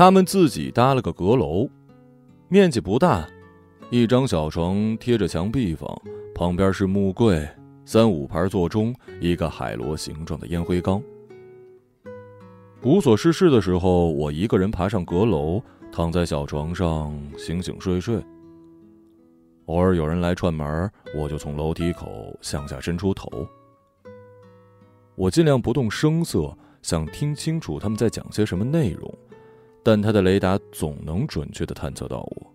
他们自己搭了个阁楼，面积不大，一张小床贴着墙壁房，旁边是木柜，三五盘座钟，一个海螺形状的烟灰缸。无所事事的时候，我一个人爬上阁楼，躺在小床上醒醒睡睡。偶尔有人来串门，我就从楼梯口向下伸出头。我尽量不动声色，想听清楚他们在讲些什么内容，但他的雷达总能准确的探测到我。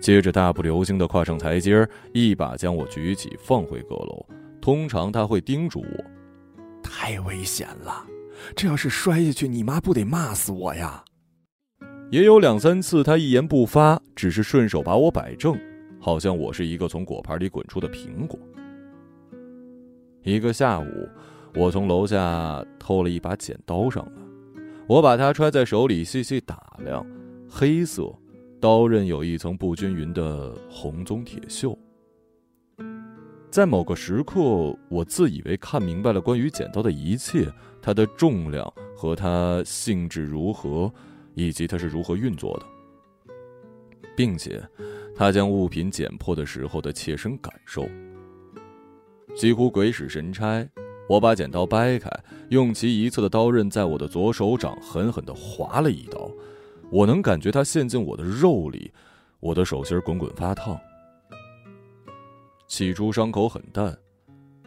接着大步流星的跨上台阶，一把将我举起放回阁楼。通常他会叮嘱我：“太危险了。”这要是摔下去，你妈不得骂死我呀！也有两三次，他一言不发，只是顺手把我摆正，好像我是一个从果盘里滚出的苹果。一个下午，我从楼下偷了一把剪刀上来，我把它揣在手里，细细打量，黑色，刀刃有一层不均匀的红棕铁锈。在某个时刻，我自以为看明白了关于剪刀的一切。它的重量和它性质如何，以及它是如何运作的，并且，它将物品剪破的时候的切身感受，几乎鬼使神差。我把剪刀掰开，用其一侧的刀刃在我的左手掌狠狠地划了一刀，我能感觉它陷进我的肉里，我的手心滚滚发烫。起初伤口很淡。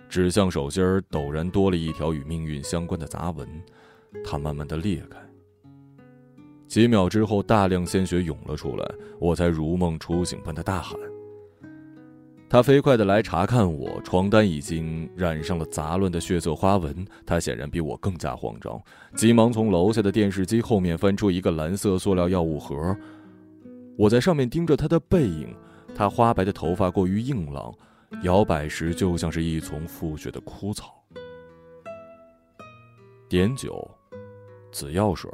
指向手心，陡然多了一条与命运相关的杂纹，它慢慢的裂开。几秒之后，大量鲜血涌了出来，我才如梦初醒般的大喊。他飞快的来查看我，床单已经染上了杂乱的血色花纹。他显然比我更加慌张，急忙从楼下的电视机后面翻出一个蓝色塑料药物盒。我在上面盯着他的背影，他花白的头发过于硬朗。摇摆时就像是一丛覆雪的枯草。碘酒、紫药水，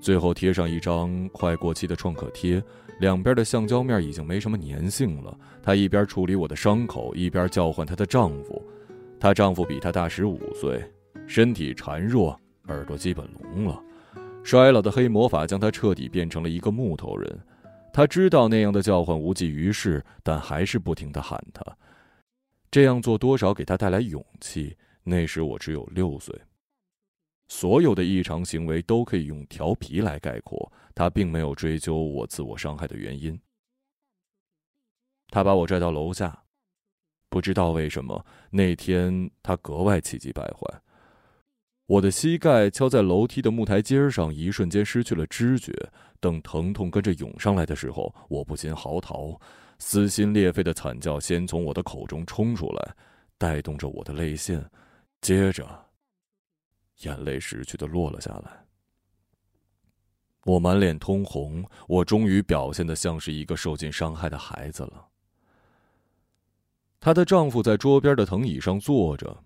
最后贴上一张快过期的创可贴，两边的橡胶面已经没什么粘性了。她一边处理我的伤口，一边叫唤她的丈夫。她丈夫比她大十五岁，身体孱弱，耳朵基本聋了，衰老的黑魔法将他彻底变成了一个木头人。他知道那样的叫唤无济于事，但还是不停的喊他。这样做多少给他带来勇气。那时我只有六岁。所有的异常行为都可以用调皮来概括。他并没有追究我自我伤害的原因。他把我拽到楼下，不知道为什么那天他格外气急败坏。我的膝盖敲在楼梯的木台阶上，一瞬间失去了知觉。等疼痛跟着涌上来的时候，我不禁嚎啕，撕心裂肺的惨叫先从我的口中冲出来，带动着我的泪腺，接着，眼泪识趣的落了下来。我满脸通红，我终于表现的像是一个受尽伤害的孩子了。她的丈夫在桌边的藤椅上坐着。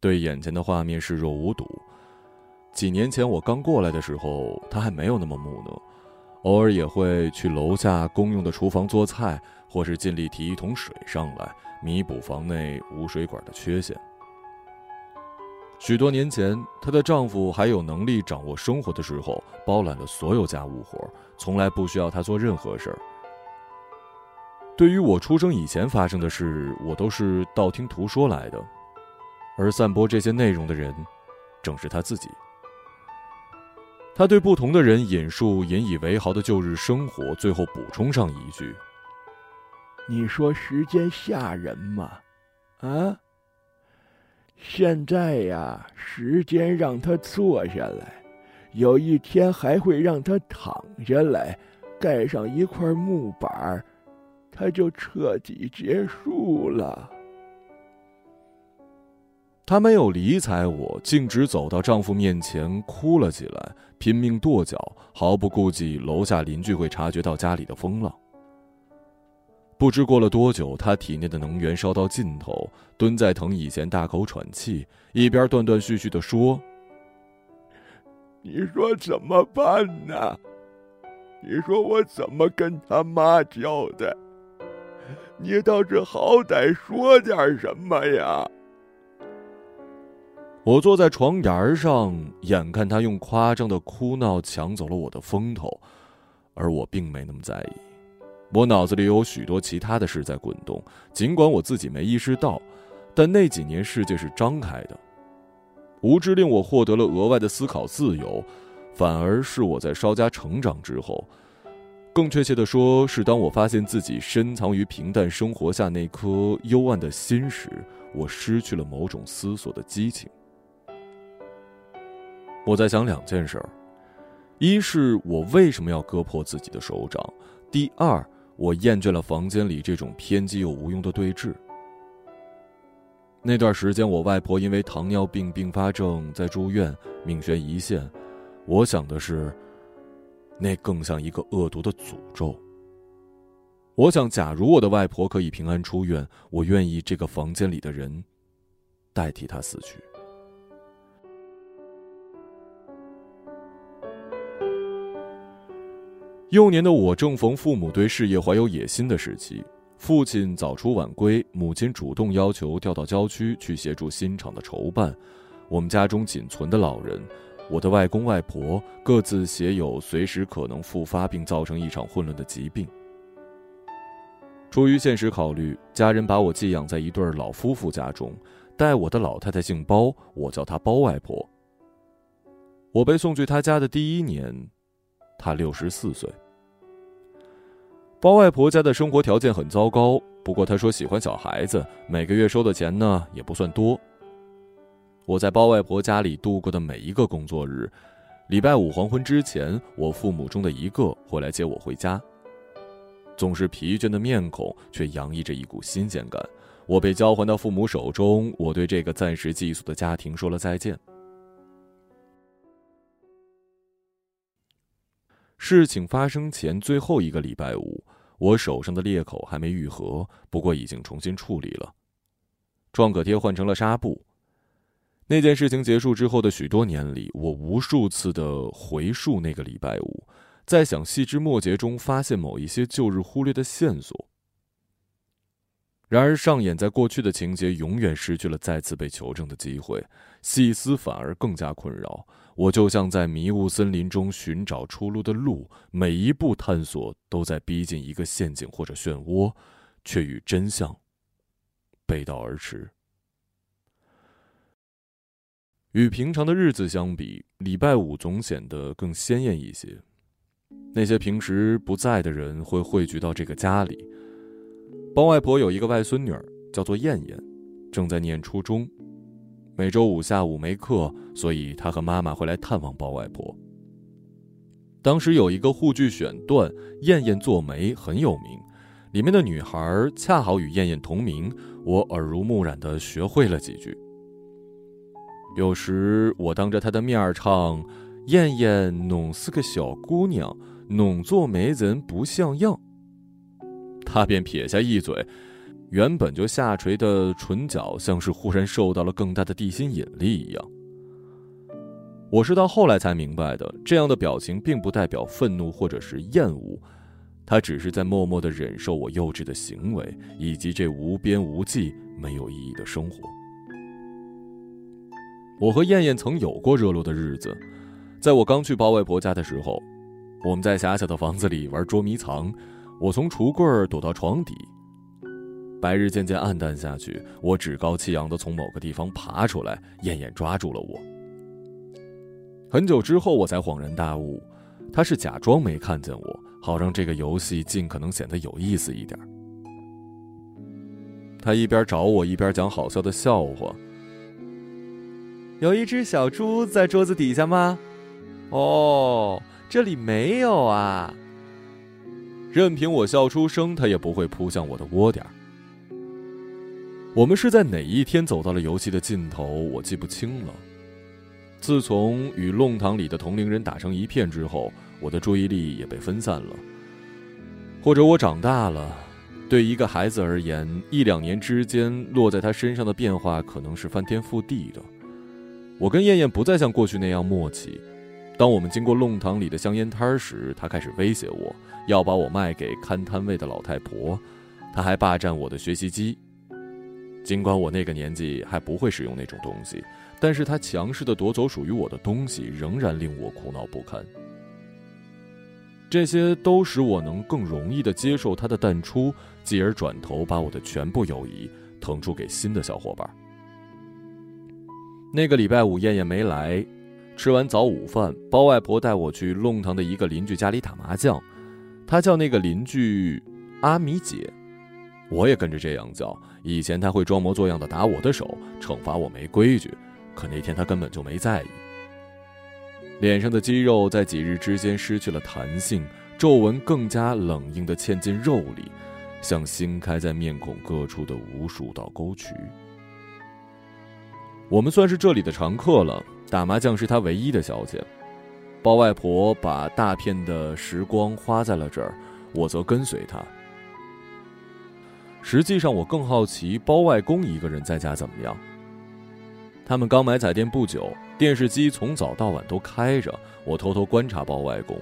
对眼前的画面视若无睹。几年前我刚过来的时候，他还没有那么木讷，偶尔也会去楼下公用的厨房做菜，或是尽力提一桶水上来，弥补房内无水管的缺陷。许多年前，她的丈夫还有能力掌握生活的时候，包揽了所有家务活，从来不需要她做任何事儿。对于我出生以前发生的事，我都是道听途说来的。而散播这些内容的人，正是她自己。他对不同的人引述引以为豪的旧日生活，最后补充上一句：“你说时间吓人吗？啊？现在呀，时间让他坐下来，有一天还会让他躺下来，盖上一块木板他就彻底结束了。”她没有理睬我，径直走到丈夫面前，哭了起来，拼命跺脚，毫不顾忌楼下邻居会察觉到家里的风浪。不知过了多久，他体内的能源烧到尽头，蹲在藤椅前大口喘气，一边断断续续的说：“你说怎么办呢？你说我怎么跟他妈交代？你倒是好歹说点什么呀！”我坐在床沿上，眼看他用夸张的哭闹抢走了我的风头，而我并没那么在意。我脑子里有许多其他的事在滚动，尽管我自己没意识到，但那几年世界是张开的。无知令我获得了额外的思考自由，反而是我在稍加成长之后，更确切的说，是当我发现自己深藏于平淡生活下那颗幽暗的心时，我失去了某种思索的激情。我在想两件事儿：一是我为什么要割破自己的手掌；第二，我厌倦了房间里这种偏激又无用的对峙。那段时间，我外婆因为糖尿病并发症在住院，命悬一线。我想的是，那更像一个恶毒的诅咒。我想，假如我的外婆可以平安出院，我愿意这个房间里的人代替她死去。幼年的我正逢父母对事业怀有野心的时期，父亲早出晚归，母亲主动要求调到郊区去协助新厂的筹办。我们家中仅存的老人，我的外公外婆各自携有随时可能复发并造成一场混乱的疾病。出于现实考虑，家人把我寄养在一对老夫妇家中，带我的老太太姓包，我叫她包外婆。我被送去她家的第一年，她六十四岁。包外婆家的生活条件很糟糕，不过她说喜欢小孩子，每个月收的钱呢也不算多。我在包外婆家里度过的每一个工作日，礼拜五黄昏之前，我父母中的一个会来接我回家。总是疲倦的面孔，却洋溢着一股新鲜感。我被交还到父母手中，我对这个暂时寄宿的家庭说了再见。事情发生前最后一个礼拜五，我手上的裂口还没愈合，不过已经重新处理了。创可贴换成了纱布。那件事情结束之后的许多年里，我无数次的回溯那个礼拜五，在想细枝末节中发现某一些旧日忽略的线索。然而，上演在过去的情节永远失去了再次被求证的机会，细思反而更加困扰。我就像在迷雾森林中寻找出路的鹿，每一步探索都在逼近一个陷阱或者漩涡，却与真相背道而驰。与平常的日子相比，礼拜五总显得更鲜艳一些。那些平时不在的人会汇聚到这个家里。包外婆有一个外孙女儿，叫做燕燕，正在念初中。每周五下午没课，所以她和妈妈会来探望包外婆。当时有一个沪剧选段《燕燕做媒》很有名，里面的女孩恰好与燕燕同名，我耳濡目染的学会了几句。有时我当着她的面唱：“燕燕，侬是个小姑娘，侬做媒人不像样。”他便撇下一嘴。原本就下垂的唇角，像是忽然受到了更大的地心引力一样。我是到后来才明白的，这样的表情并不代表愤怒或者是厌恶，他只是在默默的忍受我幼稚的行为，以及这无边无际、没有意义的生活。我和燕燕曾有过热络的日子，在我刚去包外婆家的时候，我们在狭小的房子里玩捉迷藏，我从橱柜躲到床底。白日渐渐暗淡下去，我趾高气扬地从某个地方爬出来，燕燕抓住了我。很久之后，我才恍然大悟，他是假装没看见我，好让这个游戏尽可能显得有意思一点。他一边找我，一边讲好笑的笑话。有一只小猪在桌子底下吗？哦，这里没有啊。任凭我笑出声，他也不会扑向我的窝点。我们是在哪一天走到了游戏的尽头？我记不清了。自从与弄堂里的同龄人打成一片之后，我的注意力也被分散了。或者我长大了，对一个孩子而言，一两年之间落在他身上的变化可能是翻天覆地的。我跟燕燕不再像过去那样默契。当我们经过弄堂里的香烟摊时，他开始威胁我要把我卖给看摊位的老太婆，他还霸占我的学习机。尽管我那个年纪还不会使用那种东西，但是他强势的夺走属于我的东西，仍然令我苦恼不堪。这些都使我能更容易的接受他的淡出，继而转头把我的全部友谊腾出给新的小伙伴。那个礼拜五，燕燕没来，吃完早午饭，包外婆带我去弄堂的一个邻居家里打麻将，她叫那个邻居阿米姐，我也跟着这样叫。以前她会装模作样的打我的手，惩罚我没规矩，可那天他根本就没在意。脸上的肌肉在几日之间失去了弹性，皱纹更加冷硬的嵌进肉里，像新开在面孔各处的无数道沟渠。我们算是这里的常客了，打麻将是他唯一的消遣。包外婆把大片的时光花在了这儿，我则跟随她。实际上，我更好奇包外公一个人在家怎么样。他们刚买彩电不久，电视机从早到晚都开着。我偷偷观察包外公，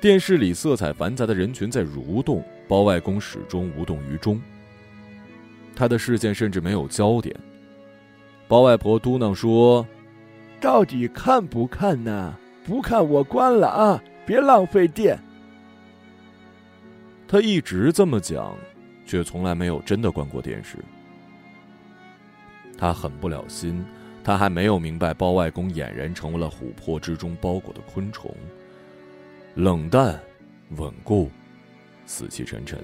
电视里色彩繁杂的人群在蠕动，包外公始终无动于衷。他的视线甚至没有焦点。包外婆嘟囔说：“到底看不看呢？不看我关了啊！别浪费电。”他一直这么讲。却从来没有真的关过电视。他狠不了心，他还没有明白包外公俨然成为了琥珀之中包裹的昆虫，冷淡、稳固、死气沉沉。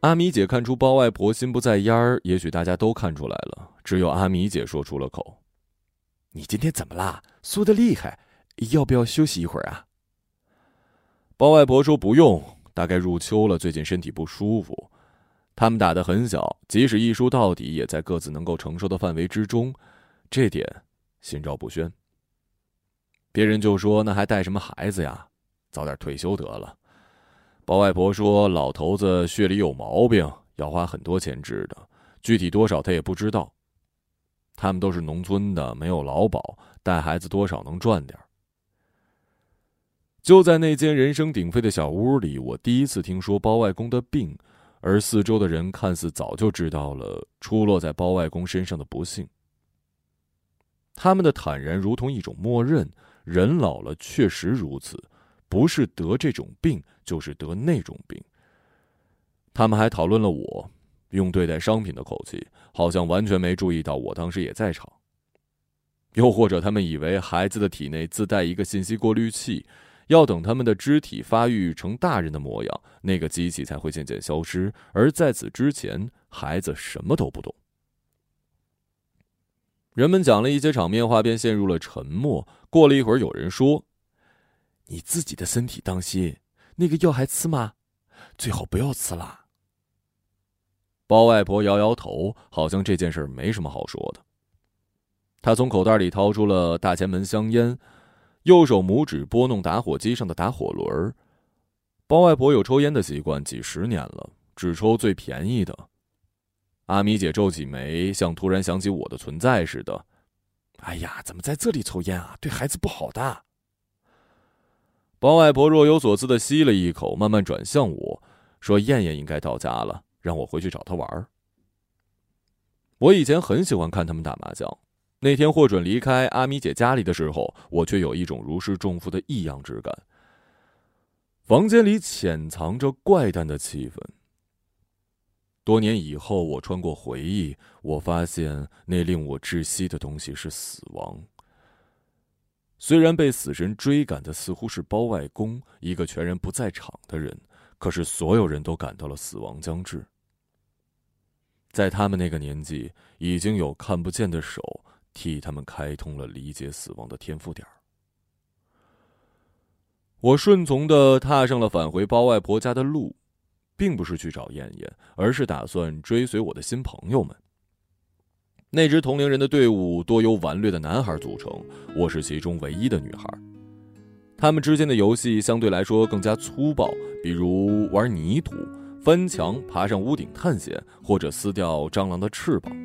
阿米姐看出包外婆心不在焉儿，也许大家都看出来了，只有阿米姐说出了口：“你今天怎么啦？输的厉害。”要不要休息一会儿啊？包外婆说不用，大概入秋了，最近身体不舒服。他们打得很小，即使一输到底，也在各自能够承受的范围之中，这点心照不宣。别人就说那还带什么孩子呀？早点退休得了。包外婆说老头子血里有毛病，要花很多钱治的，具体多少他也不知道。他们都是农村的，没有劳保，带孩子多少能赚点就在那间人声鼎沸的小屋里，我第一次听说包外公的病，而四周的人看似早就知道了出落在包外公身上的不幸。他们的坦然如同一种默认：人老了确实如此，不是得这种病，就是得那种病。他们还讨论了我，用对待商品的口气，好像完全没注意到我当时也在场。又或者，他们以为孩子的体内自带一个信息过滤器。要等他们的肢体发育成大人的模样，那个机器才会渐渐消失。而在此之前，孩子什么都不懂。人们讲了一些场面话，便陷入了沉默。过了一会儿，有人说：“你自己的身体当心，那个药还吃吗？最好不要吃了。”包外婆摇摇头，好像这件事没什么好说的。她从口袋里掏出了大前门香烟。右手拇指拨弄打火机上的打火轮。包外婆有抽烟的习惯，几十年了，只抽最便宜的。阿米姐皱起眉，像突然想起我的存在似的。哎呀，怎么在这里抽烟啊？对孩子不好的。包外婆若有所思的吸了一口，慢慢转向我说：“燕燕应该到家了，让我回去找她玩。”我以前很喜欢看他们打麻将。那天获准离开阿米姐家里的时候，我却有一种如释重负的异样之感。房间里潜藏着怪诞的气氛。多年以后，我穿过回忆，我发现那令我窒息的东西是死亡。虽然被死神追赶的似乎是包外公，一个全然不在场的人，可是所有人都感到了死亡将至。在他们那个年纪，已经有看不见的手。替他们开通了理解死亡的天赋点儿我顺从的踏上了返回包外婆家的路，并不是去找燕燕，而是打算追随我的新朋友们。那支同龄人的队伍多由顽劣的男孩组成，我是其中唯一的女孩。他们之间的游戏相对来说更加粗暴，比如玩泥土、翻墙、爬上屋顶探险，或者撕掉蟑螂的翅膀。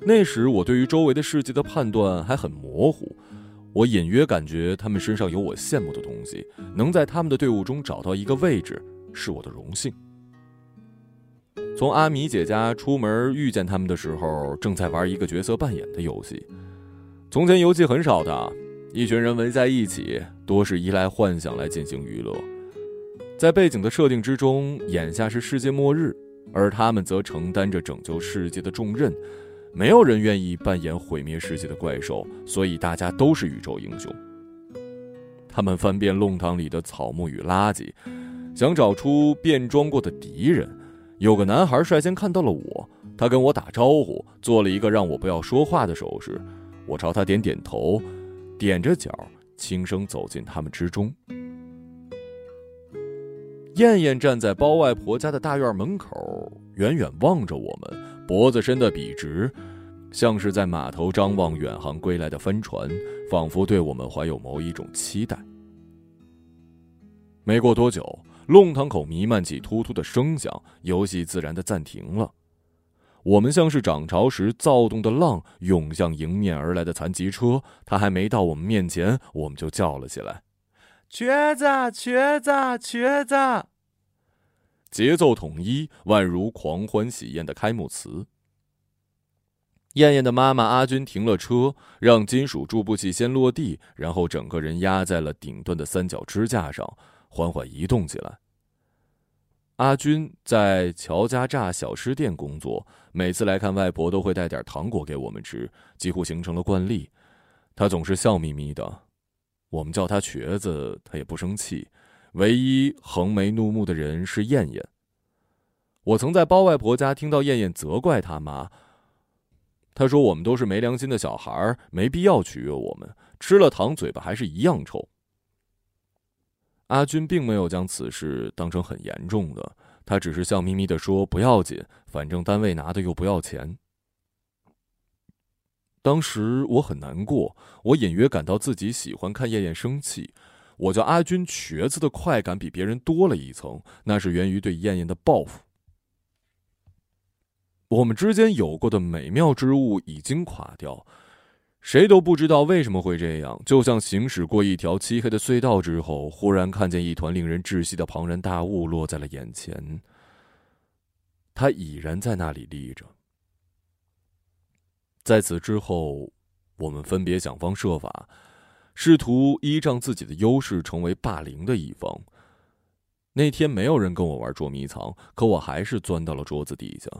那时我对于周围的世界的判断还很模糊，我隐约感觉他们身上有我羡慕的东西，能在他们的队伍中找到一个位置，是我的荣幸。从阿米姐家出门遇见他们的时候，正在玩一个角色扮演的游戏。从前游戏很少的，一群人围在一起，多是依赖幻想来进行娱乐。在背景的设定之中，眼下是世界末日，而他们则承担着拯救世界的重任。没有人愿意扮演毁灭世界的怪兽，所以大家都是宇宙英雄。他们翻遍弄堂里的草木与垃圾，想找出变装过的敌人。有个男孩率先看到了我，他跟我打招呼，做了一个让我不要说话的手势。我朝他点点头，踮着脚，轻声走进他们之中。燕燕站在包外婆家的大院门口，远远望着我们，脖子伸得笔直，像是在码头张望远航归来的帆船，仿佛对我们怀有某一种期待。没过多久。弄堂口弥漫起突突的声响，游戏自然的暂停了。我们像是涨潮时躁动的浪，涌向迎面而来的残疾车。他还没到我们面前，我们就叫了起来：“瘸子，瘸子，瘸子！”节奏统一，宛如狂欢喜宴的开幕词。燕燕的妈妈阿军停了车，让金属助步器先落地，然后整个人压在了顶端的三角支架上。缓缓移动起来。阿军在乔家炸小吃店工作，每次来看外婆都会带点糖果给我们吃，几乎形成了惯例。他总是笑眯眯的，我们叫他瘸子，他也不生气。唯一横眉怒目的人是燕燕。我曾在包外婆家听到燕燕责怪他妈，他说我们都是没良心的小孩，没必要取悦我们，吃了糖嘴巴还是一样臭。阿军并没有将此事当成很严重的，他只是笑眯眯的说：“不要紧，反正单位拿的又不要钱。”当时我很难过，我隐约感到自己喜欢看燕燕生气。我叫阿军瘸子的快感比别人多了一层，那是源于对燕燕的报复。我们之间有过的美妙之物已经垮掉。谁都不知道为什么会这样，就像行驶过一条漆黑的隧道之后，忽然看见一团令人窒息的庞然大物落在了眼前。它已然在那里立着。在此之后，我们分别想方设法，试图依仗自己的优势成为霸凌的一方。那天没有人跟我玩捉迷藏，可我还是钻到了桌子底下，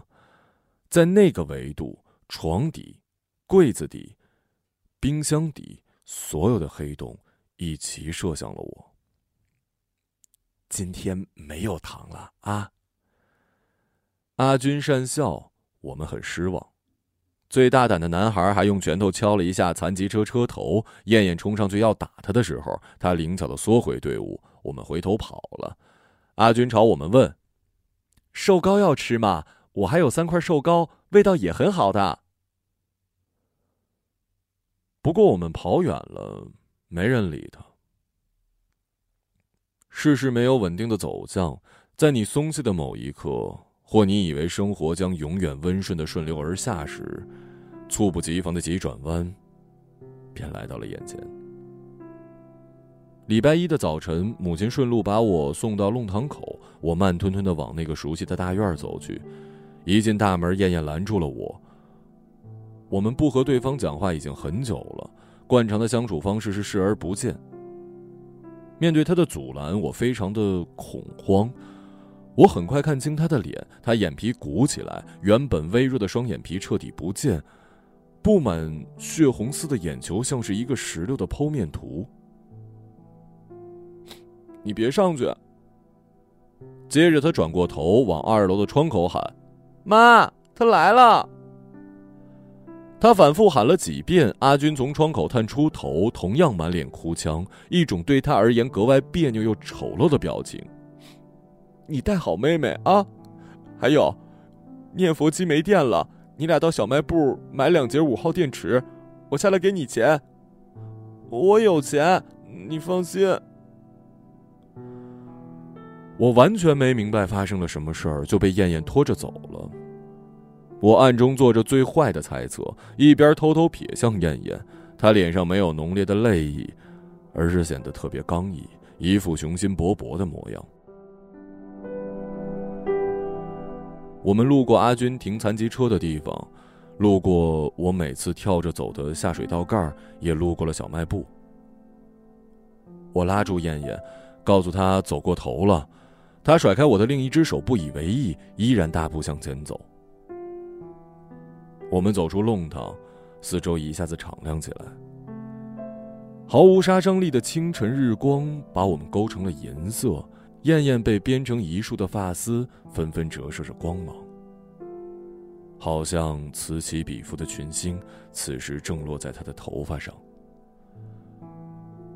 在那个维度，床底、柜子底。冰箱底所有的黑洞一齐射向了我。今天没有糖了啊！阿军讪笑，我们很失望。最大胆的男孩还用拳头敲了一下残疾车车头。燕燕冲上去要打他的时候，他灵巧的缩回队伍。我们回头跑了。阿军朝我们问：“寿糕要吃吗？我还有三块寿糕，味道也很好的。”不过我们跑远了，没人理他。事事没有稳定的走向，在你松懈的某一刻，或你以为生活将永远温顺的顺流而下时，猝不及防的急转弯，便来到了眼前。礼拜一的早晨，母亲顺路把我送到弄堂口，我慢吞吞的往那个熟悉的大院走去。一进大门，燕燕拦住了我。我们不和对方讲话已经很久了，惯常的相处方式是视而不见。面对他的阻拦，我非常的恐慌。我很快看清他的脸，他眼皮鼓起来，原本微弱的双眼皮彻底不见，布满血红丝的眼球像是一个石榴的剖面图。你别上去！接着他转过头，往二楼的窗口喊：“妈，他来了。”他反复喊了几遍，阿军从窗口探出头，同样满脸哭腔，一种对他而言格外别扭又丑陋的表情。你带好妹妹啊！还有，念佛机没电了，你俩到小卖部买两节五号电池，我下来给你钱。我有钱，你放心。我完全没明白发生了什么事儿，就被燕燕拖着走了。我暗中做着最坏的猜测，一边偷偷瞥向燕燕，她脸上没有浓烈的泪意，而是显得特别刚毅，一副雄心勃勃的模样。我们路过阿军停残疾车的地方，路过我每次跳着走的下水道盖也路过了小卖部。我拉住燕燕，告诉她走过头了。她甩开我的另一只手，不以为意，依然大步向前走。我们走出弄堂，四周一下子敞亮起来。毫无杀伤力的清晨日光把我们勾成了银色。燕燕被编成一束的发丝纷纷折射着光芒，好像此起彼伏的群星，此时正落在她的头发上。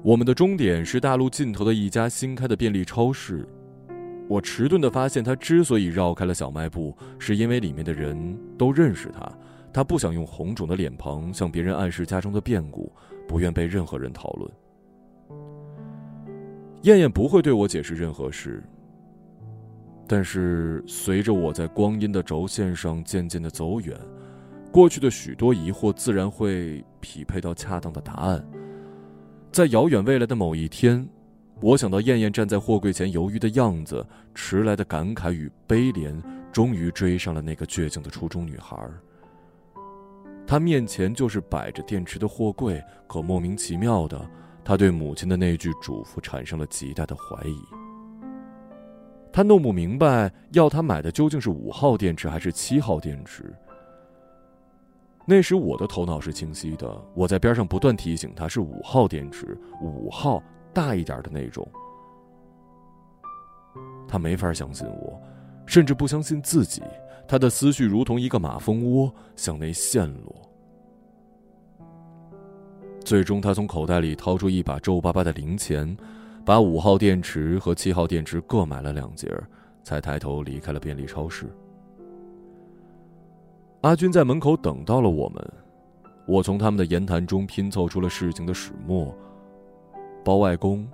我们的终点是大陆尽头的一家新开的便利超市。我迟钝的发现，他之所以绕开了小卖部，是因为里面的人都认识他。他不想用红肿的脸庞向别人暗示家中的变故，不愿被任何人讨论。燕燕不会对我解释任何事。但是随着我在光阴的轴线上渐渐的走远，过去的许多疑惑自然会匹配到恰当的答案。在遥远未来的某一天，我想到燕燕站在货柜前犹豫的样子，迟来的感慨与悲怜，终于追上了那个倔强的初中女孩。他面前就是摆着电池的货柜，可莫名其妙的。他对母亲的那句嘱咐产生了极大的怀疑。他弄不明白，要他买的究竟是五号电池还是七号电池。那时我的头脑是清晰的，我在边上不断提醒他是五号电池，五号大一点的那种。他没法相信我，甚至不相信自己。他的思绪如同一个马蜂窝，向内陷落。最终，他从口袋里掏出一把皱巴巴的零钱，把五号电池和七号电池各买了两节，才抬头离开了便利超市。阿军在门口等到了我们，我从他们的言谈中拼凑出了事情的始末：包外公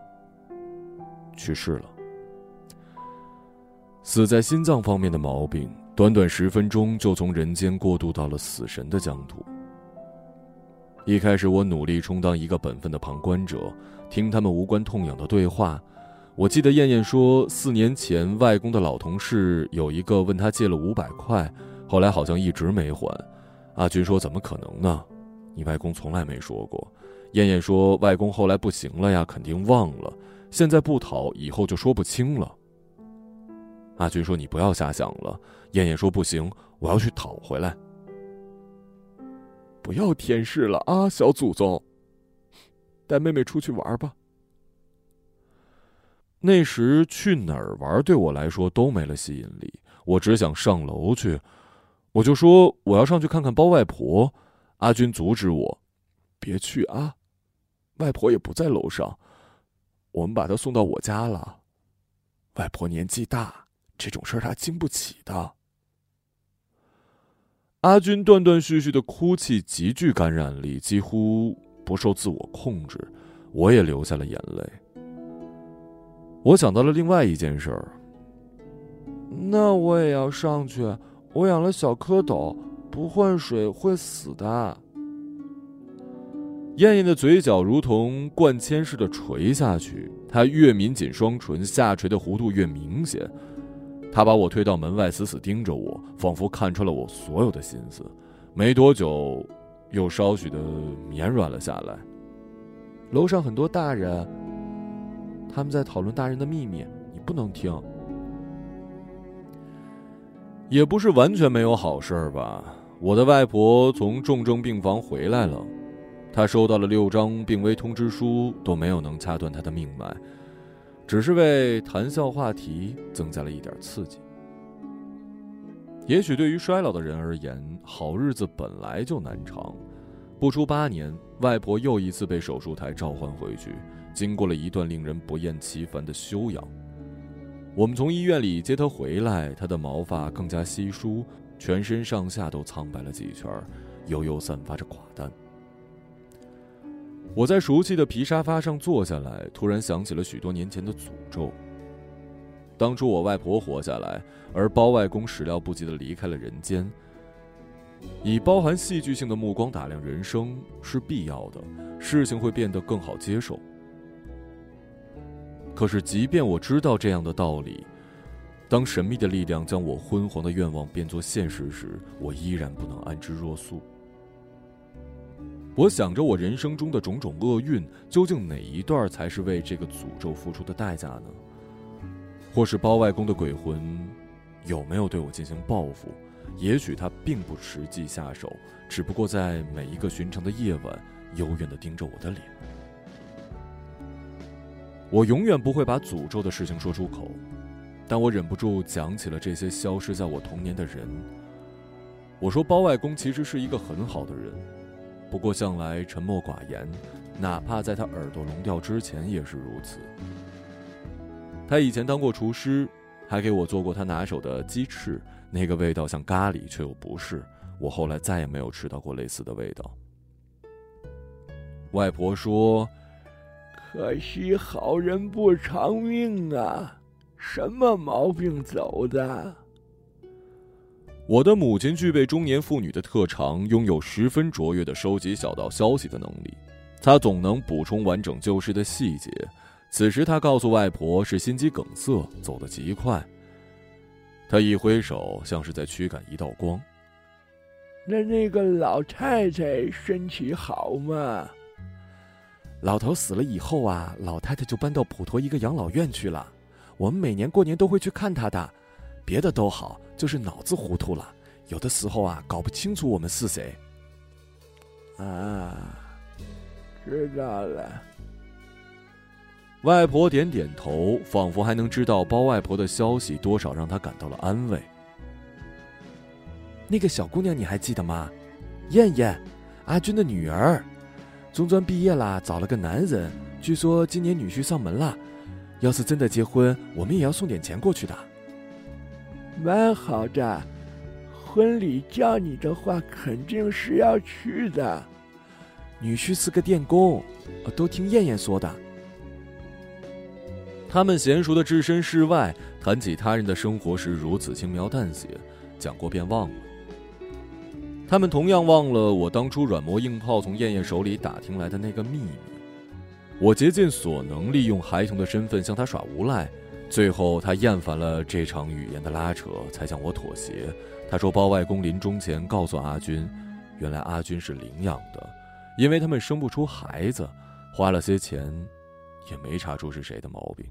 去世了，死在心脏方面的毛病，短短十分钟就从人间过渡到了死神的疆土。一开始，我努力充当一个本分的旁观者，听他们无关痛痒的对话。我记得燕燕说，四年前外公的老同事有一个问他借了五百块，后来好像一直没还。阿军说：“怎么可能呢？你外公从来没说过。”燕燕说：“外公后来不行了呀，肯定忘了。现在不讨，以后就说不清了。”阿军说：“你不要瞎想了。”燕燕说：“不行，我要去讨回来。”不要添事了啊，小祖宗！带妹妹出去玩吧。那时去哪儿玩对我来说都没了吸引力，我只想上楼去。我就说我要上去看看包外婆。阿军阻止我：“别去啊，外婆也不在楼上，我们把她送到我家了。外婆年纪大，这种事儿她经不起的。”阿军断断续续的哭泣极具感染力，几乎不受自我控制，我也流下了眼泪。我想到了另外一件事儿，那我也要上去。我养了小蝌蚪，不换水会死的。燕燕的嘴角如同灌铅似的垂下去，她越抿紧双唇，下垂的弧度越明显。他把我推到门外，死死盯着我，仿佛看穿了我所有的心思。没多久，又稍许的绵软了下来。楼上很多大人，他们在讨论大人的秘密，你不能听。也不是完全没有好事吧？我的外婆从重症病房回来了，她收到了六张病危通知书，都没有能掐断她的命脉。只是为谈笑话题增加了一点刺激。也许对于衰老的人而言，好日子本来就难长。不出八年，外婆又一次被手术台召唤回去，经过了一段令人不厌其烦的修养。我们从医院里接她回来，她的毛发更加稀疏，全身上下都苍白了几圈，悠悠散发着寡淡。我在熟悉的皮沙发上坐下来，突然想起了许多年前的诅咒。当初我外婆活下来，而包外公始料不及的离开了人间。以包含戏剧性的目光打量人生是必要的，事情会变得更好接受。可是，即便我知道这样的道理，当神秘的力量将我昏黄的愿望变作现实时，我依然不能安之若素。我想着我人生中的种种厄运，究竟哪一段才是为这个诅咒付出的代价呢？或是包外公的鬼魂，有没有对我进行报复？也许他并不实际下手，只不过在每一个寻常的夜晚，幽怨地盯着我的脸。我永远不会把诅咒的事情说出口，但我忍不住讲起了这些消失在我童年的人。我说包外公其实是一个很好的人。不过向来沉默寡言，哪怕在他耳朵聋掉之前也是如此。他以前当过厨师，还给我做过他拿手的鸡翅，那个味道像咖喱，却又不是。我后来再也没有吃到过类似的味道。外婆说：“可惜好人不长命啊，什么毛病走的？”我的母亲具备中年妇女的特长，拥有十分卓越的收集小道消息的能力。她总能补充完整旧事的细节。此时，她告诉外婆是心肌梗塞，走得极快。她一挥手，像是在驱赶一道光。那那个老太太身体好吗？老头死了以后啊，老太太就搬到普陀一个养老院去了。我们每年过年都会去看她的。别的都好，就是脑子糊涂了，有的时候啊，搞不清楚我们是谁。啊，知道了。外婆点点头，仿佛还能知道包外婆的消息，多少让她感到了安慰。那个小姑娘你还记得吗？燕燕，阿军的女儿，中专毕业啦，找了个男人，据说今年女婿上门了，要是真的结婚，我们也要送点钱过去的。蛮好的，婚礼叫你的话，肯定是要去的。女婿是个电工，都听燕燕说的。他们娴熟的置身事外，谈起他人的生活时如此轻描淡写，讲过便忘了。他们同样忘了我当初软磨硬泡从燕燕手里打听来的那个秘密。我竭尽所能，利用孩童的身份向他耍无赖。最后，他厌烦了这场语言的拉扯，才向我妥协。他说：“包外公临终前告诉阿军，原来阿军是领养的，因为他们生不出孩子，花了些钱，也没查出是谁的毛病。”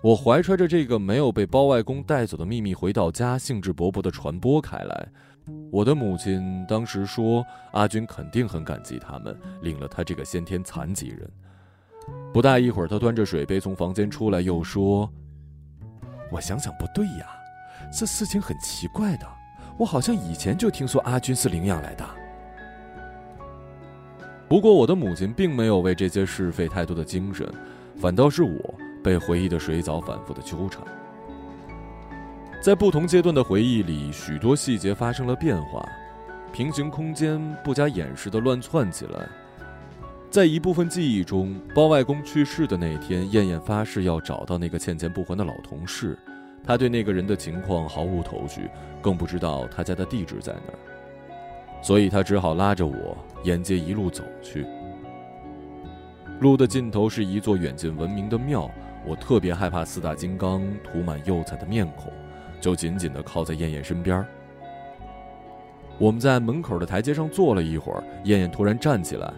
我怀揣着这个没有被包外公带走的秘密回到家，兴致勃勃地传播开来。我的母亲当时说：“阿军肯定很感激他们，领了他这个先天残疾人。”不大一会儿，他端着水杯从房间出来，又说：“我想想不对呀，这事情很奇怪的。我好像以前就听说阿军是领养来的。”不过，我的母亲并没有为这些事费太多的精神，反倒是我被回忆的水藻反复的纠缠。在不同阶段的回忆里，许多细节发生了变化，平行空间不加掩饰的乱窜起来。在一部分记忆中，包外公去世的那天，燕燕发誓要找到那个欠钱不还的老同事。他对那个人的情况毫无头绪，更不知道他家的地址在哪儿，所以他只好拉着我沿街一路走去。路的尽头是一座远近闻名的庙，我特别害怕四大金刚涂满釉彩的面孔，就紧紧地靠在燕燕身边。我们在门口的台阶上坐了一会儿，燕燕突然站起来。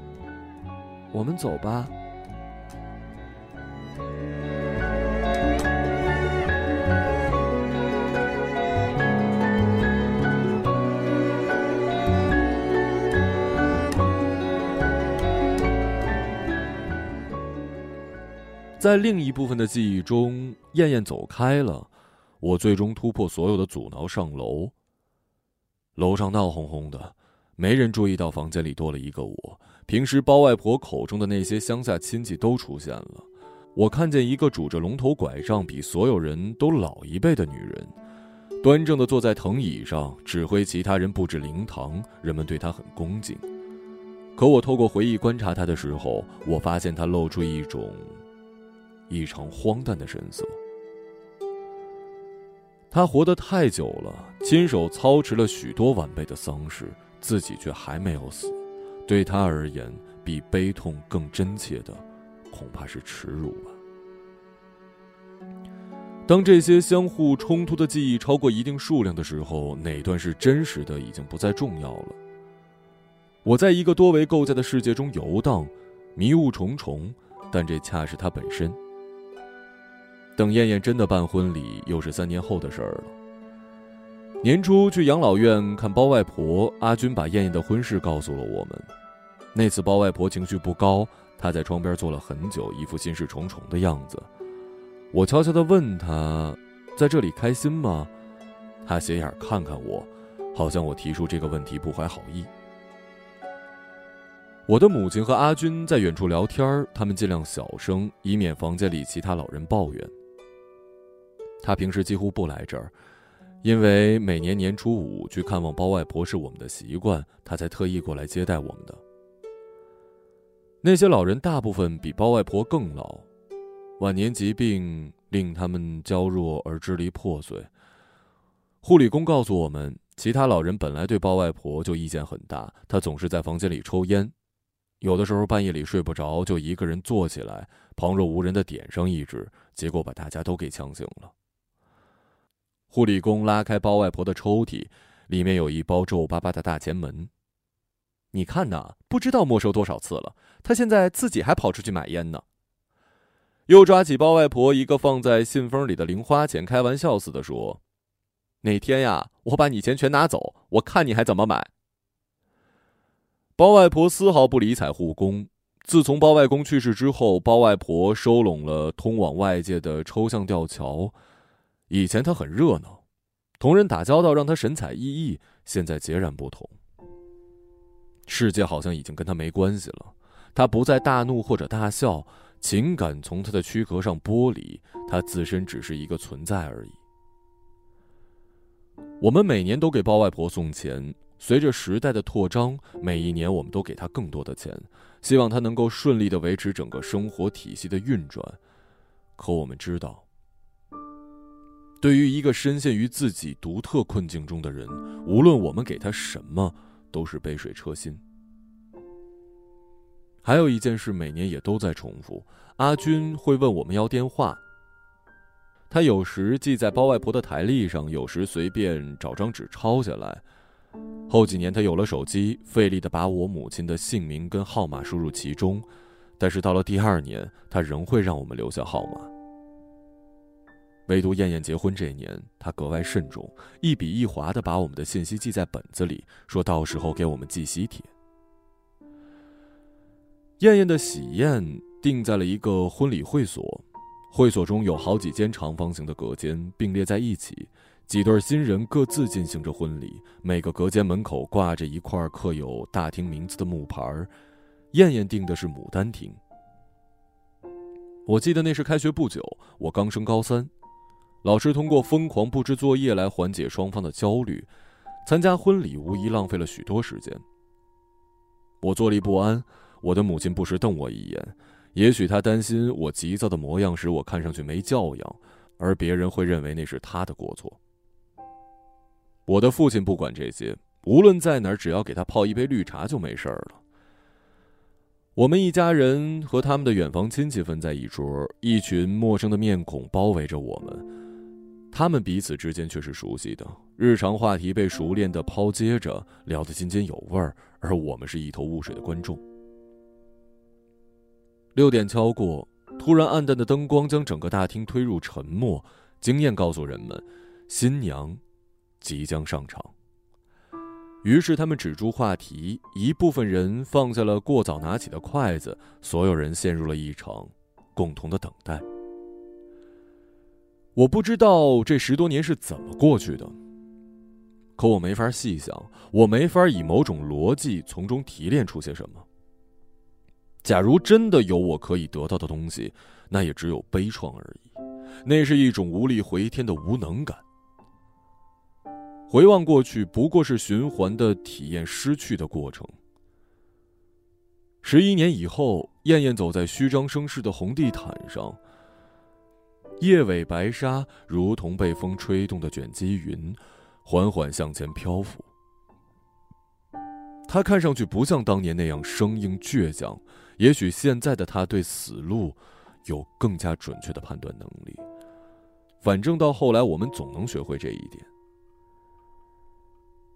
我们走吧。在另一部分的记忆中，燕燕走开了，我最终突破所有的阻挠，上楼。楼上闹哄哄的，没人注意到房间里多了一个我。平时包外婆口中的那些乡下亲戚都出现了，我看见一个拄着龙头拐杖、比所有人都老一辈的女人，端正地坐在藤椅上，指挥其他人布置灵堂。人们对她很恭敬。可我透过回忆观察她的时候，我发现她露出一种异常荒诞的神色。他活得太久了，亲手操持了许多晚辈的丧事，自己却还没有死。对他而言，比悲痛更真切的，恐怕是耻辱吧。当这些相互冲突的记忆超过一定数量的时候，哪段是真实的已经不再重要了。我在一个多维构架的世界中游荡，迷雾重重，但这恰是它本身。等燕燕真的办婚礼，又是三年后的事儿了。年初去养老院看包外婆，阿军把燕燕的婚事告诉了我们。那次包外婆情绪不高，她在窗边坐了很久，一副心事重重的样子。我悄悄地问她：“在这里开心吗？”她斜眼看看我，好像我提出这个问题不怀好意。我的母亲和阿军在远处聊天他们尽量小声，以免房间里其他老人抱怨。他平时几乎不来这儿，因为每年年初五去看望包外婆是我们的习惯，她才特意过来接待我们的。那些老人大部分比包外婆更老，晚年疾病令他们娇弱而支离破碎。护理工告诉我们，其他老人本来对包外婆就意见很大，她总是在房间里抽烟。有的时候半夜里睡不着，就一个人坐起来，旁若无人的点上一支，结果把大家都给呛醒了。护理工拉开包外婆的抽屉，里面有一包皱巴巴的大前门。你看呐，不知道没收多少次了，他现在自己还跑出去买烟呢。又抓起包外婆一个放在信封里的零花钱，开玩笑似的说：“哪天呀，我把你钱全拿走，我看你还怎么买。”包外婆丝毫不理睬护工。自从包外公去世之后，包外婆收拢了通往外界的抽象吊桥。以前他很热闹，同人打交道让他神采奕奕，现在截然不同。世界好像已经跟他没关系了，他不再大怒或者大笑，情感从他的躯壳上剥离，他自身只是一个存在而已。我们每年都给包外婆送钱。随着时代的扩张，每一年我们都给他更多的钱，希望他能够顺利的维持整个生活体系的运转。可我们知道，对于一个深陷于自己独特困境中的人，无论我们给他什么，都是杯水车薪。还有一件事，每年也都在重复：阿军会问我们要电话。他有时记在包外婆的台历上，有时随便找张纸抄下来。后几年，他有了手机，费力的把我母亲的姓名跟号码输入其中，但是到了第二年，他仍会让我们留下号码。唯独燕燕结婚这一年，他格外慎重，一笔一划的把我们的信息记在本子里，说到时候给我们寄喜帖。燕燕的喜宴定在了一个婚礼会所，会所中有好几间长方形的隔间并列在一起。几对新人各自进行着婚礼，每个隔间门口挂着一块刻有大厅名字的木牌儿。燕燕订的是牡丹厅。我记得那是开学不久，我刚升高三，老师通过疯狂布置作业来缓解双方的焦虑。参加婚礼无疑浪费了许多时间。我坐立不安，我的母亲不时瞪我一眼，也许她担心我急躁的模样使我看上去没教养，而别人会认为那是她的过错。我的父亲不管这些，无论在哪儿，只要给他泡一杯绿茶就没事儿了。我们一家人和他们的远房亲戚分在一桌，一群陌生的面孔包围着我们，他们彼此之间却是熟悉的，日常话题被熟练的抛接着聊得津津有味儿，而我们是一头雾水的观众。六点敲过，突然暗淡的灯光将整个大厅推入沉默，经验告诉人们，新娘。即将上场，于是他们止住话题，一部分人放下了过早拿起的筷子，所有人陷入了一场共同的等待。我不知道这十多年是怎么过去的，可我没法细想，我没法以某种逻辑从中提炼出些什么。假如真的有我可以得到的东西，那也只有悲怆而已，那是一种无力回天的无能感。回望过去，不过是循环的体验失去的过程。十一年以后，燕燕走在虚张声势的红地毯上，叶尾白纱如同被风吹动的卷积云，缓缓向前漂浮。他看上去不像当年那样生硬倔强，也许现在的他对死路有更加准确的判断能力。反正到后来，我们总能学会这一点。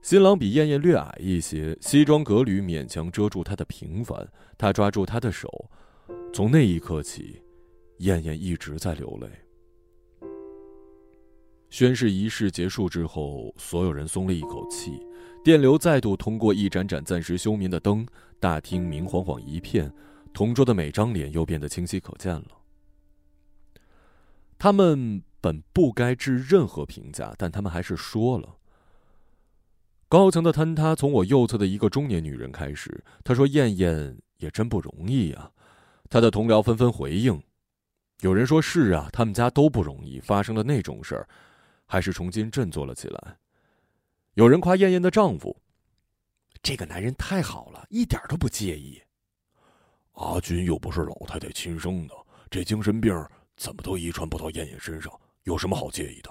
新郎比燕燕略矮一些，西装革履勉强遮住他的平凡。他抓住她的手，从那一刻起，燕燕一直在流泪。宣誓仪式结束之后，所有人松了一口气。电流再度通过一盏盏暂时休眠的灯，大厅明晃晃一片，同桌的每张脸又变得清晰可见了。他们本不该置任何评价，但他们还是说了。高层的坍塌从我右侧的一个中年女人开始。她说：“燕燕也真不容易啊。”她的同僚纷纷回应：“有人说是啊，他们家都不容易，发生了那种事儿，还是重新振作了起来。”有人夸燕燕的丈夫：“这个男人太好了，一点都不介意。”阿军又不是老太太亲生的，这精神病。怎么都遗传不到燕燕身上，有什么好介意的？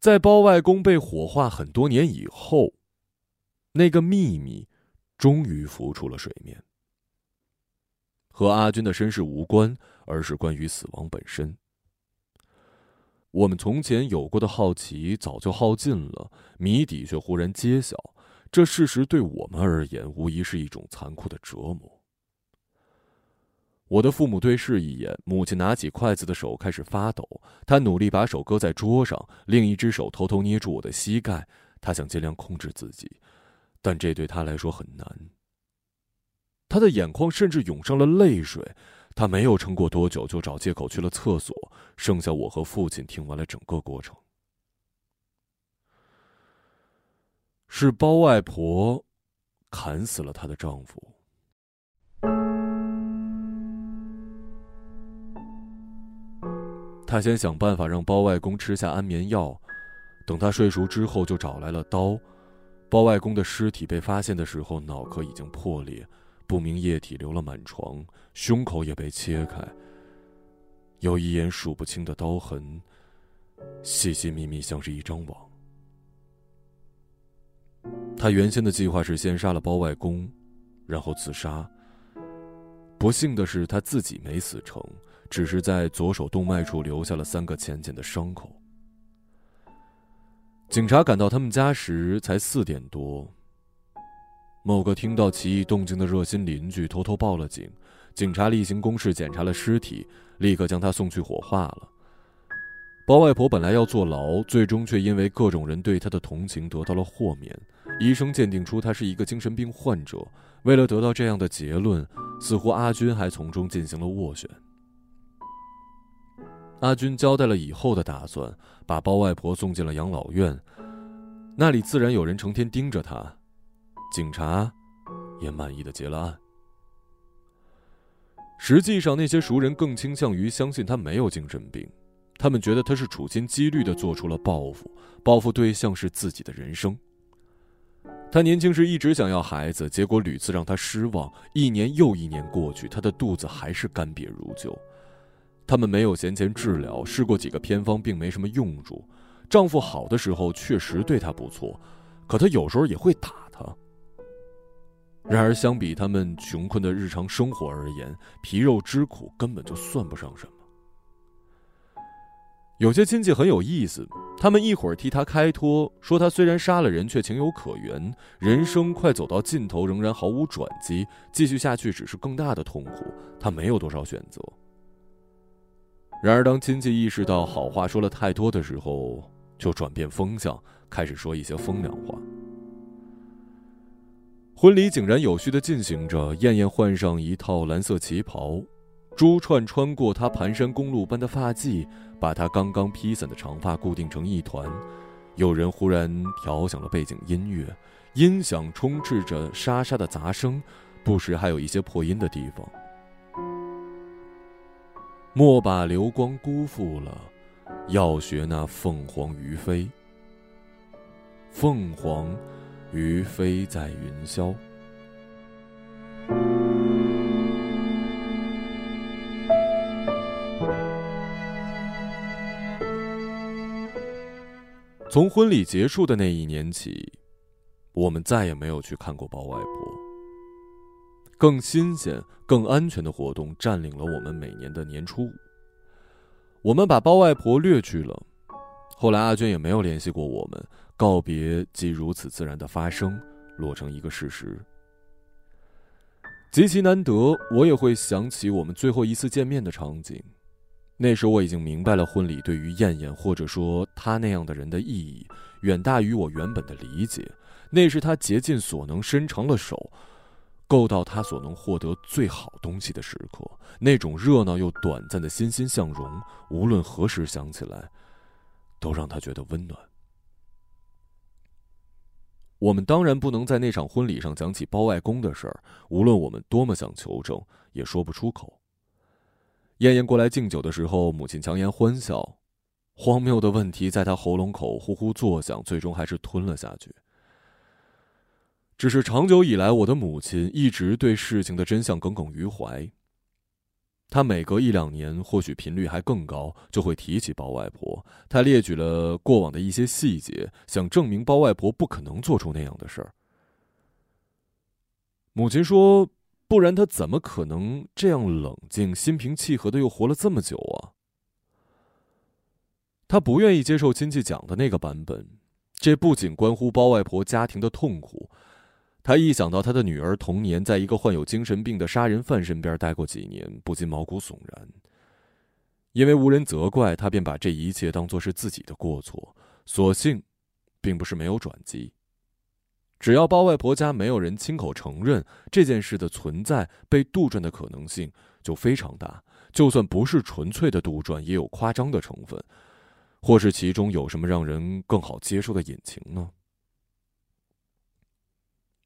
在包外公被火化很多年以后，那个秘密终于浮出了水面。和阿军的身世无关，而是关于死亡本身。我们从前有过的好奇早就耗尽了，谜底却忽然揭晓。这事实对我们而言，无疑是一种残酷的折磨。我的父母对视一眼，母亲拿起筷子的手开始发抖。她努力把手搁在桌上，另一只手偷偷捏住我的膝盖。她想尽量控制自己，但这对她来说很难。她的眼眶甚至涌上了泪水。她没有撑过多久，就找借口去了厕所。剩下我和父亲听完了整个过程。是包外婆砍死了她的丈夫。她先想办法让包外公吃下安眠药，等他睡熟之后，就找来了刀。包外公的尸体被发现的时候，脑壳已经破裂，不明液体流了满床，胸口也被切开，有一眼数不清的刀痕，细细密密，像是一张网。他原先的计划是先杀了包外公，然后自杀。不幸的是，他自己没死成。只是在左手动脉处留下了三个浅浅的伤口。警察赶到他们家时才四点多。某个听到奇异动静的热心邻居偷偷报了警，警察例行公事检查了尸体，立刻将他送去火化了。包外婆本来要坐牢，最终却因为各种人对她的同情得到了豁免。医生鉴定出她是一个精神病患者。为了得到这样的结论，似乎阿军还从中进行了斡旋。阿军交代了以后的打算，把包外婆送进了养老院，那里自然有人成天盯着他，警察也满意的结了案。实际上，那些熟人更倾向于相信他没有精神病，他们觉得他是处心积虑的做出了报复，报复对象是自己的人生。他年轻时一直想要孩子，结果屡次让他失望，一年又一年过去，他的肚子还是干瘪如旧。他们没有闲钱治疗，试过几个偏方，并没什么用处。丈夫好的时候确实对她不错，可他有时候也会打。然而，相比他们穷困的日常生活而言，皮肉之苦根本就算不上什么。有些亲戚很有意思，他们一会儿替他开脱，说他虽然杀了人，却情有可原，人生快走到尽头，仍然毫无转机，继续下去只是更大的痛苦，他没有多少选择。然而，当亲戚意识到好话说了太多的时候，就转变风向，开始说一些风凉话。婚礼井然有序的进行着，燕燕换上一套蓝色旗袍，珠串穿过她盘山公路般的发髻，把她刚刚披散的长发固定成一团。有人忽然调响了背景音乐，音响充斥着沙沙的杂声，不时还有一些破音的地方。莫把流光辜负了，要学那凤凰于飞。凤凰鱼飞在云霄。从婚礼结束的那一年起我们再也没有去看过包外婆。更新鲜更安全的活动占领了我们每年的年初五。我们把包外婆掠去了后来阿娟也没有联系过我们，告别即如此自然的发生，落成一个事实。极其难得，我也会想起我们最后一次见面的场景。那时我已经明白了，婚礼对于燕燕或者说她那样的人的意义，远大于我原本的理解。那是她竭尽所能伸长了手，够到她所能获得最好东西的时刻。那种热闹又短暂的欣欣向荣，无论何时想起来，都让他觉得温暖。我们当然不能在那场婚礼上讲起包外公的事儿，无论我们多么想求证，也说不出口。燕燕过来敬酒的时候，母亲强颜欢笑，荒谬的问题在她喉咙口呼呼作响，最终还是吞了下去。只是长久以来，我的母亲一直对事情的真相耿耿于怀。他每隔一两年，或许频率还更高，就会提起包外婆。他列举了过往的一些细节，想证明包外婆不可能做出那样的事儿。母亲说。不然他怎么可能这样冷静、心平气和的又活了这么久啊？他不愿意接受亲戚讲的那个版本，这不仅关乎包外婆家庭的痛苦，他一想到他的女儿童年在一个患有精神病的杀人犯身边待过几年，不禁毛骨悚然。因为无人责怪他，便把这一切当作是自己的过错，所幸，并不是没有转机。只要包外婆家没有人亲口承认这件事的存在，被杜撰的可能性就非常大。就算不是纯粹的杜撰，也有夸张的成分，或是其中有什么让人更好接受的隐情呢？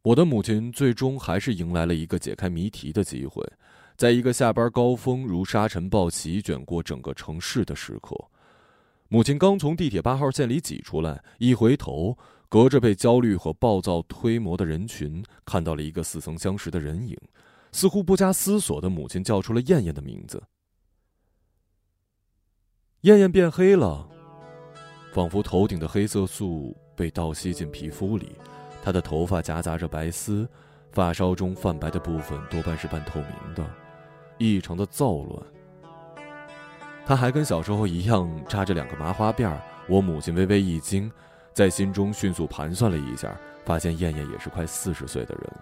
我的母亲最终还是迎来了一个解开谜题的机会，在一个下班高峰如沙尘暴席卷过整个城市的时刻，母亲刚从地铁八号线里挤出来，一回头。隔着被焦虑和暴躁推磨的人群，看到了一个似曾相识的人影，似乎不加思索的母亲叫出了燕燕的名字。燕燕变黑了，仿佛头顶的黑色素被倒吸进皮肤里，她的头发夹杂着白丝，发梢中泛白的部分多半是半透明的，异常的躁乱。她还跟小时候一样扎着两个麻花辫我母亲微微一惊。在心中迅速盘算了一下，发现燕燕也是快四十岁的人了。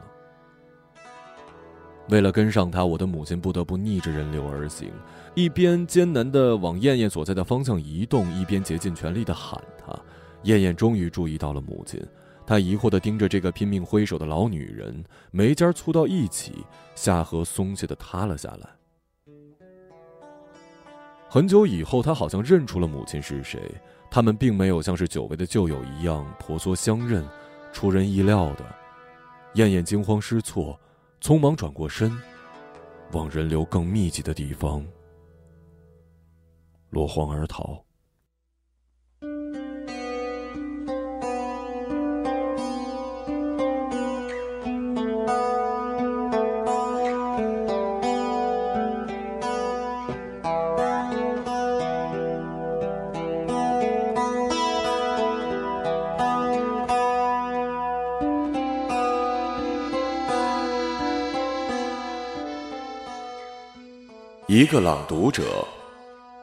为了跟上她，我的母亲不得不逆着人流而行，一边艰难地往燕燕所在的方向移动，一边竭尽全力地喊她。燕燕终于注意到了母亲，她疑惑地盯着这个拼命挥手的老女人，眉尖蹙到一起，下颌松懈地塌了下来。很久以后，她好像认出了母亲是谁。他们并没有像是久违的旧友一样婆娑相认，出人意料的，燕燕惊慌失措，匆忙转过身，往人流更密集的地方落荒而逃。一个朗读者，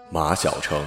马晓成。